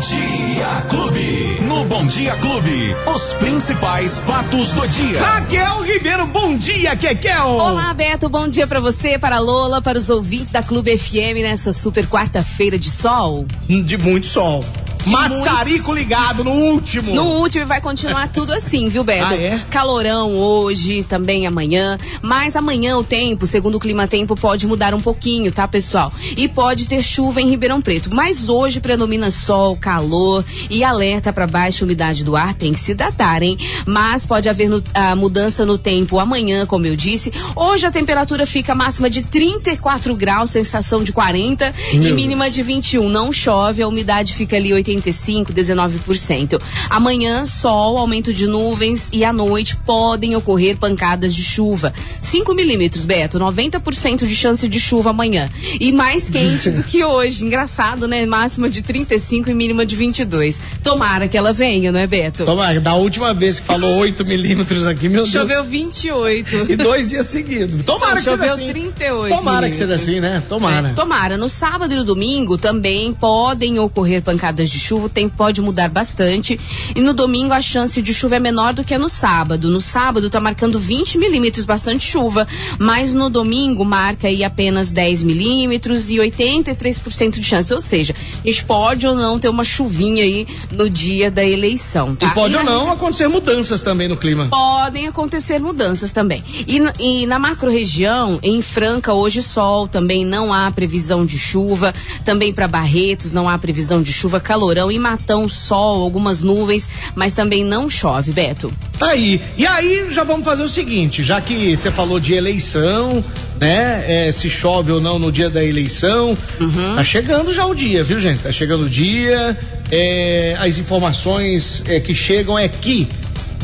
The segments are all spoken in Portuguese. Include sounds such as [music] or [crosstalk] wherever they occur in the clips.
Dia Clube. No Bom Dia Clube, os principais fatos do dia. Raquel Ribeiro, bom dia, Kekel. Olá, Beto, bom dia para você, para a Lola, para os ouvintes da Clube FM nessa super quarta-feira de sol. De muito sol. Maçarico ligado no último. No último vai continuar tudo assim, viu, Beto? Ah, é? Calorão hoje, também amanhã. Mas amanhã o tempo, segundo o Clima Tempo, pode mudar um pouquinho, tá, pessoal? E pode ter chuva em Ribeirão Preto. Mas hoje predomina sol, calor e alerta para baixa umidade do ar. Tem que se datar, hein? Mas pode haver no, a mudança no tempo amanhã, como eu disse. Hoje a temperatura fica máxima de 34 graus, sensação de 40 Meu e mínima de 21. Não chove, a umidade fica ali 85, 19%. Amanhã, sol, aumento de nuvens e à noite podem ocorrer pancadas de chuva. 5 milímetros, Beto, 90% de chance de chuva amanhã. E mais quente do que [laughs] hoje. Engraçado, né? Máxima de 35 e mínima de 22. Tomara que ela venha, não é, Beto? Toma, da última vez que falou 8 milímetros aqui, meu Choveu Deus. 28. E dois dias seguidos. Tomara que Choveu seja assim. 38 Tomara que seja milímetros. assim, né? Tomara. É, tomara. No sábado e no domingo também podem ocorrer pancadas de chuva, o tempo pode mudar bastante. E no domingo a chance de chuva é menor do que no sábado. No sábado tá marcando 20 milímetros, bastante chuva. Mas no domingo marca aí apenas 10 milímetros e 83% de chance. Ou seja, a gente pode ou não ter uma chuvinha aí no dia da eleição, tá? E pode ou na- não acontecer mudanças também no clima. Podem acontecer mudanças também. E, na- e na macro-região, em Franca, hoje sol, também não há previsão de chuva. Também para Barretos, não há previsão de chuva. Calorão e Matão, sol, algumas nuvens, mas também não chove, Beto. Tá aí. E aí já vamos fazer o seguinte, já que você falou de eleição, né? é, se chove ou não no dia da eleição. Uhum. Tá chegando já o dia, viu, gente? Tá chegando o dia. é, as informações é, que chegam é que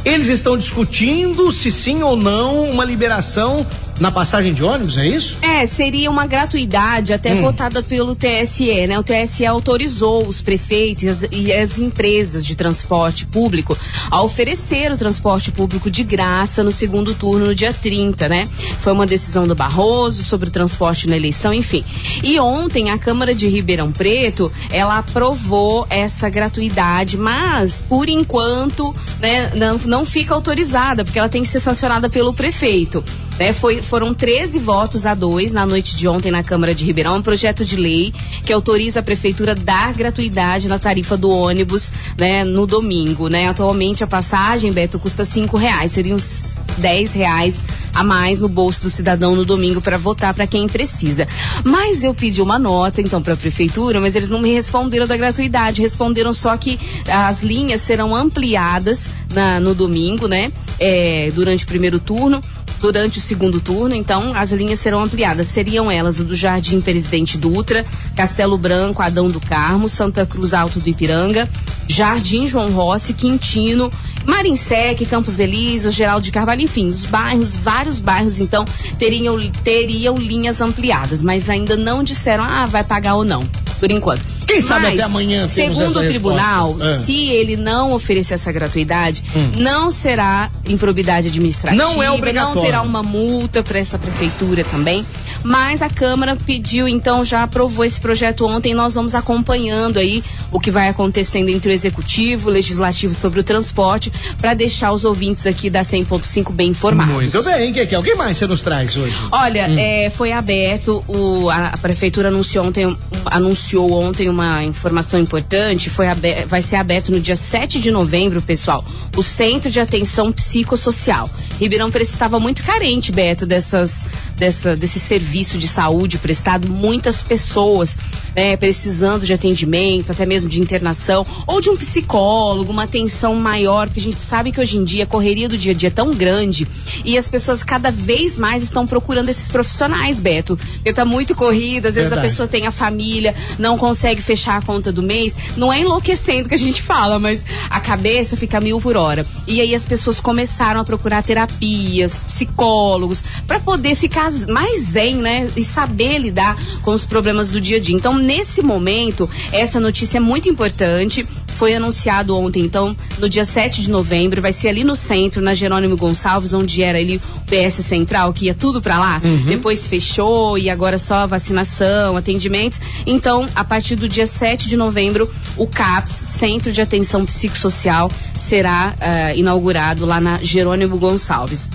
eles estão discutindo se sim ou não uma liberação na passagem de ônibus, é isso? É, seria uma gratuidade até Hum. votada pelo TSE, né? O TSE autorizou os prefeitos e as, e as empresas de transporte público a oferecer o transporte público de graça no segundo turno no dia 30, né? Foi uma decisão do Barroso sobre o transporte na eleição, enfim. E ontem a Câmara de Ribeirão Preto, ela aprovou essa gratuidade, mas por enquanto, né, não, não fica autorizada, porque ela tem que ser sancionada pelo prefeito. Né, foi, foram 13 votos a dois na noite de ontem na Câmara de Ribeirão, um projeto de lei que autoriza a prefeitura a dar gratuidade na tarifa do ônibus, né, no domingo, né? Atualmente a passagem, Beto, custa cinco reais, seriam 10 reais a mais no bolso do cidadão no domingo para votar para quem precisa. Mas eu pedi uma nota então para a prefeitura, mas eles não me responderam da gratuidade, responderam só que as linhas serão ampliadas na- no domingo, né? É, durante o primeiro turno durante o segundo turno, então as linhas serão ampliadas. Seriam elas o do Jardim Presidente Dutra, Castelo Branco, Adão do Carmo, Santa Cruz Alto do Ipiranga, Jardim João Rossi, Quintino, Marinsec, Campos Elíseos, Geraldo de Carvalho, enfim, os bairros, vários bairros, então, teriam, teriam linhas ampliadas, mas ainda não disseram, ah, vai pagar ou não, por enquanto. Quem sabe Mas, até amanhã Segundo o tribunal. Ah. se ele não oferecer essa gratuidade, Hum. não será improbidade administrativa, Não é obrigatório. não terá uma multa para essa prefeitura também. Mas a Câmara pediu, então já aprovou esse projeto ontem. Nós vamos acompanhando aí o que vai acontecendo entre o executivo, o legislativo sobre o transporte, para deixar os ouvintes aqui da 100.5 bem informados. Muito bem, que Alguém mais você nos traz hoje? Olha, é, foi aberto, o, a, a prefeitura anunciou ontem, anunciou ontem uma informação importante, foi aber- vai ser aberto no dia 7 de novembro, pessoal, o Centro de Atenção Psicossocial. Ribeirão Preto estava muito carente, Beto, dessas, dessa, desse serviço de saúde prestado. Muitas pessoas né, precisando de atendimento, até mesmo de internação, ou de um psicólogo, uma atenção maior, porque a gente sabe que hoje em dia a correria do dia a dia é tão grande e as pessoas cada vez mais estão procurando esses profissionais, Beto. Porque tá muito corrida, às vezes Verdade. a pessoa tem a família, não consegue fechar a conta do mês. Não é enlouquecendo que a gente fala, mas a cabeça fica mil por hora. E aí as pessoas começaram a procurar terapias, psicólogos, para poder ficar mais zen, né? E saber lidar com os problemas do dia a dia. Então, nesse momento, essa notícia é muito importante. Foi anunciado ontem, então, no dia 7 de novembro, vai ser ali no centro, na Jerônimo Gonçalves, onde era ali o PS Central, que ia tudo para lá. Uhum. Depois fechou e agora só vacinação, atendimentos. Então, a partir do dia 7 de novembro, o CAPS, Centro de Atenção Psicossocial, será uh, inaugurado lá na Jerônimo Gonçalves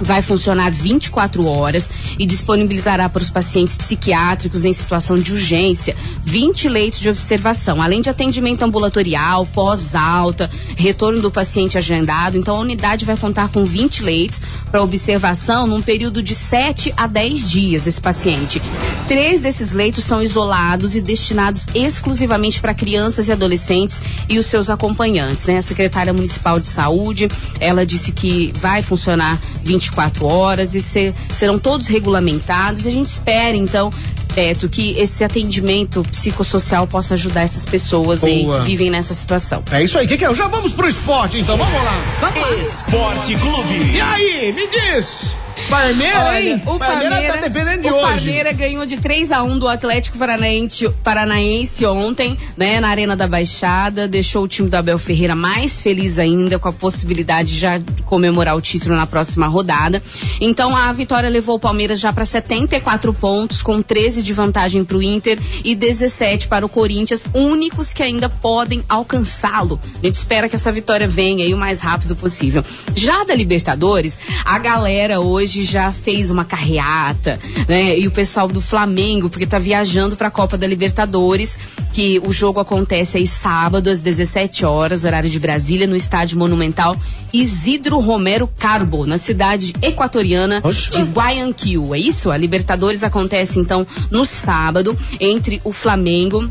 vai funcionar 24 horas e disponibilizará para os pacientes psiquiátricos em situação de urgência 20 leitos de observação, além de atendimento ambulatorial, pós-alta, retorno do paciente agendado. Então a unidade vai contar com 20 leitos para observação num período de 7 a 10 dias desse paciente. Três desses leitos são isolados e destinados exclusivamente para crianças e adolescentes e os seus acompanhantes. Né? A secretária municipal de saúde, ela disse que vai funcionar 20 24 horas e ser, serão todos regulamentados. E a gente espera, então, Beto, que esse atendimento psicossocial possa ajudar essas pessoas aí que vivem nessa situação. É isso aí, que, que é? Já vamos pro esporte, então, vamos lá. Vamos lá. Esporte Clube. E aí, me diz. Palmeiras, hein? O Palmeiras tá dependendo de o hoje. O Palmeiras ganhou de 3 a 1 do Atlético Paranaense, Paranaense ontem, né, na Arena da Baixada, deixou o time do Abel Ferreira mais feliz ainda com a possibilidade de já comemorar o título na próxima rodada. Então a vitória levou o Palmeiras já para 74 pontos, com 13 de vantagem para o Inter e 17 para o Corinthians, únicos que ainda podem alcançá-lo. A gente espera que essa vitória venha aí o mais rápido possível. Já da Libertadores, a galera hoje já fez uma carreata, né? E o pessoal do Flamengo, porque tá viajando para a Copa da Libertadores, que o jogo acontece aí sábado às 17 horas, horário de Brasília, no estádio monumental Isidro Romero Carbo, na cidade equatoriana Oxa. de Guayaquil. É isso? A Libertadores acontece então no sábado entre o Flamengo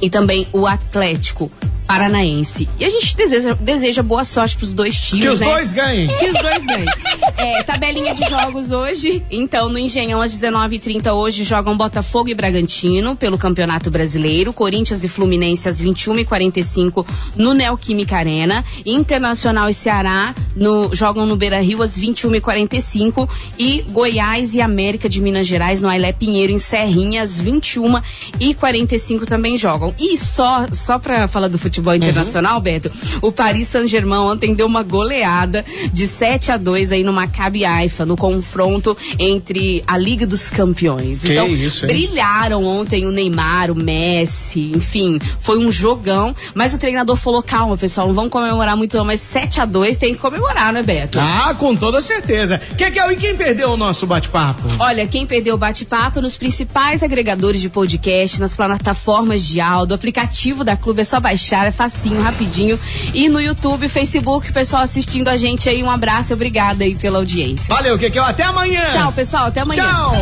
e também o Atlético Paranaense. E a gente deseja, deseja boa sorte pros dois times, que os né? dois ganhem. Que os dois ganhem. [laughs] É, tabelinha de jogos hoje. Então, no Engenhão, às 19h30 hoje, jogam Botafogo e Bragantino pelo Campeonato Brasileiro. Corinthians e Fluminense às 21h45 no Neoquímica Arena. Internacional e Ceará no, jogam no Beira Rio às 21h45. E Goiás e América de Minas Gerais no Ailé Pinheiro em Serrinha às 21h45 também jogam. E só, só pra falar do futebol futebol internacional, uhum. Beto, o Paris Saint-Germain ontem deu uma goleada de 7 a 2 aí no Maccabi Haifa, no confronto entre a Liga dos Campeões. Que então, isso, brilharam ontem o Neymar, o Messi, enfim, foi um jogão, mas o treinador falou: calma, pessoal, não vamos comemorar muito, não, mas 7 a 2 tem que comemorar, né, Beto? Ah, com toda certeza. Que é, e quem perdeu o nosso bate-papo? Olha, quem perdeu o bate-papo nos principais agregadores de podcast, nas plataformas de áudio, aplicativo da Clube é só baixar é facinho, rapidinho. E no YouTube, Facebook, pessoal assistindo a gente aí, um abraço e obrigada aí pela audiência. Valeu, que que até amanhã. Tchau, pessoal, até amanhã. Tchau.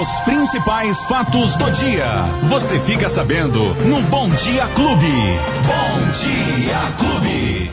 Os principais fatos do dia. Você fica sabendo no Bom Dia Clube. Bom Dia Clube.